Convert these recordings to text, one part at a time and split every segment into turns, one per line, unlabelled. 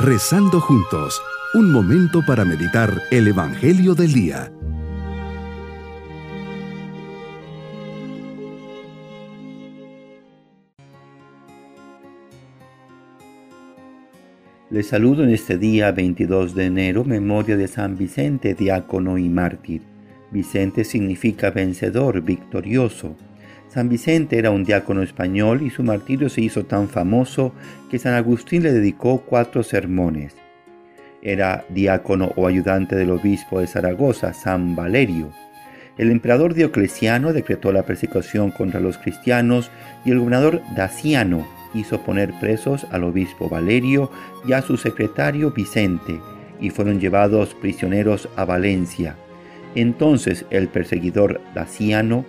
Rezando juntos, un momento para meditar el Evangelio del Día.
Les saludo en este día 22 de enero, memoria de San Vicente, diácono y mártir. Vicente significa vencedor, victorioso. San Vicente era un diácono español y su martirio se hizo tan famoso que San Agustín le dedicó cuatro sermones. Era diácono o ayudante del obispo de Zaragoza, San Valerio. El emperador Diocleciano decretó la persecución contra los cristianos y el gobernador Daciano hizo poner presos al obispo Valerio y a su secretario Vicente, y fueron llevados prisioneros a Valencia. Entonces el perseguidor Daciano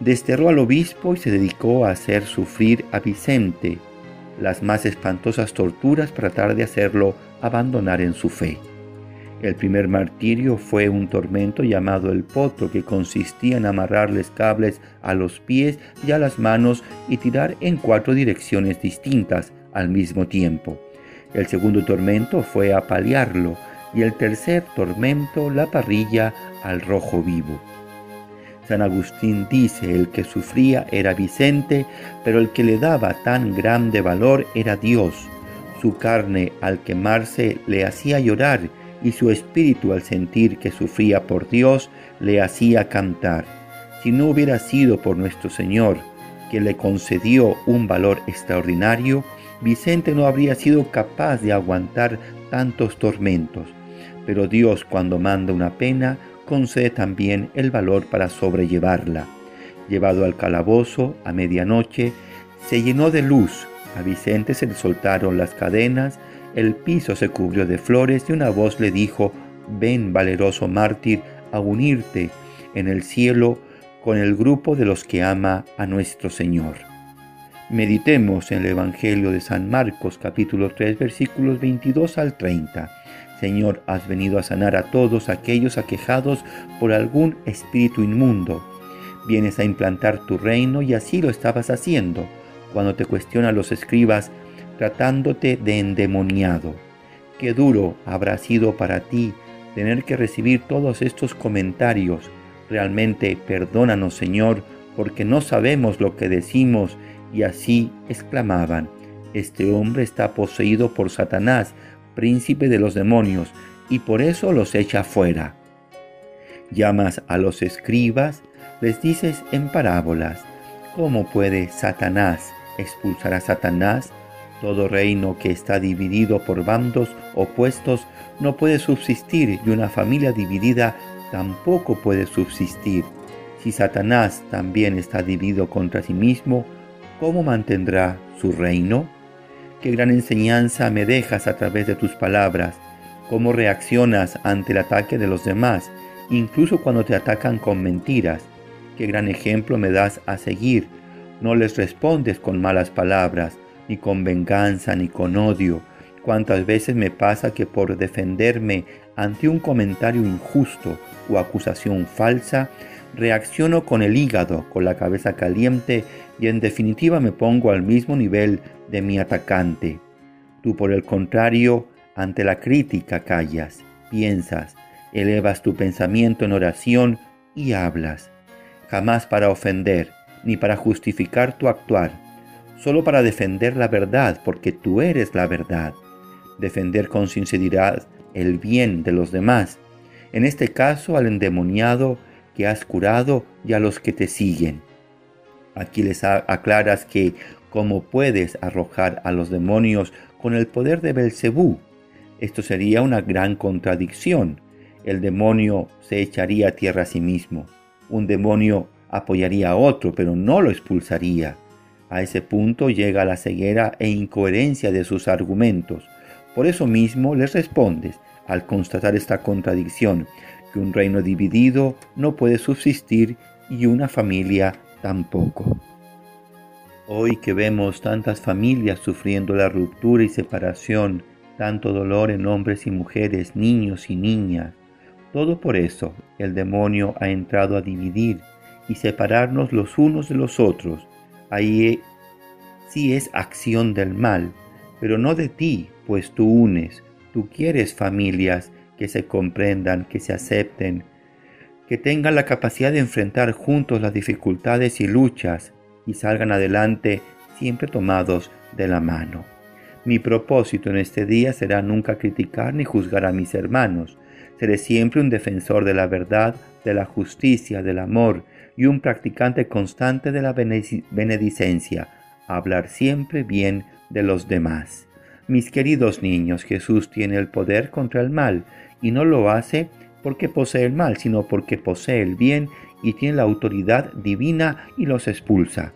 desterró al obispo y se dedicó a hacer sufrir a Vicente las más espantosas torturas para tratar de hacerlo abandonar en su fe. El primer martirio fue un tormento llamado el potro, que consistía en amarrarles cables a los pies y a las manos y tirar en cuatro direcciones distintas al mismo tiempo. El segundo tormento fue apalearlo y el tercer tormento la parrilla al rojo vivo. San Agustín dice, el que sufría era Vicente, pero el que le daba tan grande valor era Dios. Su carne al quemarse le hacía llorar y su espíritu al sentir que sufría por Dios le hacía cantar. Si no hubiera sido por nuestro Señor, que le concedió un valor extraordinario, Vicente no habría sido capaz de aguantar tantos tormentos. Pero Dios cuando manda una pena, concede también el valor para sobrellevarla. Llevado al calabozo a medianoche, se llenó de luz, a Vicente se le soltaron las cadenas, el piso se cubrió de flores y una voz le dijo, ven valeroso mártir a unirte en el cielo con el grupo de los que ama a nuestro Señor. Meditemos en el Evangelio de San Marcos capítulo 3 versículos 22 al 30. Señor, has venido a sanar a todos aquellos aquejados por algún espíritu inmundo. Vienes a implantar tu reino y así lo estabas haciendo cuando te cuestionan los escribas tratándote de endemoniado. Qué duro habrá sido para ti tener que recibir todos estos comentarios. Realmente perdónanos, Señor, porque no sabemos lo que decimos. Y así exclamaban, este hombre está poseído por Satanás, príncipe de los demonios, y por eso los echa fuera. Llamas a los escribas, les dices en parábolas, ¿cómo puede Satanás expulsar a Satanás? Todo reino que está dividido por bandos opuestos no puede subsistir y una familia dividida tampoco puede subsistir. Si Satanás también está dividido contra sí mismo, ¿cómo mantendrá su reino? Qué gran enseñanza me dejas a través de tus palabras, cómo reaccionas ante el ataque de los demás, incluso cuando te atacan con mentiras. Qué gran ejemplo me das a seguir. No les respondes con malas palabras, ni con venganza, ni con odio. Cuántas veces me pasa que por defenderme ante un comentario injusto o acusación falsa, reacciono con el hígado, con la cabeza caliente y en definitiva me pongo al mismo nivel de mi atacante. Tú por el contrario, ante la crítica callas, piensas, elevas tu pensamiento en oración y hablas, jamás para ofender ni para justificar tu actuar solo para defender la verdad, porque tú eres la verdad. Defender con sinceridad el bien de los demás, en este caso al endemoniado que has curado y a los que te siguen. Aquí les aclaras que cómo puedes arrojar a los demonios con el poder de Belcebú. Esto sería una gran contradicción. El demonio se echaría a tierra a sí mismo. Un demonio apoyaría a otro, pero no lo expulsaría. A ese punto llega la ceguera e incoherencia de sus argumentos. Por eso mismo les respondes, al constatar esta contradicción, que un reino dividido no puede subsistir y una familia tampoco. Hoy que vemos tantas familias sufriendo la ruptura y separación, tanto dolor en hombres y mujeres, niños y niñas, todo por eso el demonio ha entrado a dividir y separarnos los unos de los otros, ahí sí es acción del mal, pero no de ti, pues tú unes, tú quieres familias que se comprendan, que se acepten, que tengan la capacidad de enfrentar juntos las dificultades y luchas y salgan adelante siempre tomados de la mano. Mi propósito en este día será nunca criticar ni juzgar a mis hermanos. Seré siempre un defensor de la verdad, de la justicia, del amor y un practicante constante de la benedicencia, hablar siempre bien de los demás. Mis queridos niños, Jesús tiene el poder contra el mal y no lo hace porque posee el mal, sino porque posee el bien y tiene la autoridad divina y los expulsa.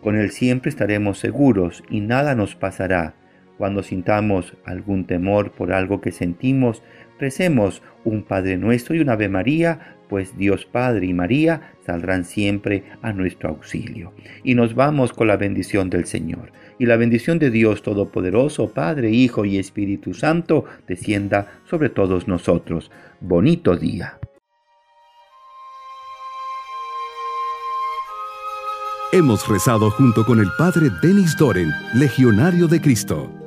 Con Él siempre estaremos seguros y nada nos pasará. Cuando sintamos algún temor por algo que sentimos, recemos un Padre nuestro y una Ave María, pues Dios Padre y María saldrán siempre a nuestro auxilio. Y nos vamos con la bendición del Señor. Y la bendición de Dios Todopoderoso, Padre, Hijo y Espíritu Santo, descienda sobre todos nosotros. Bonito día.
Hemos rezado junto con el Padre Denis Doren, Legionario de Cristo.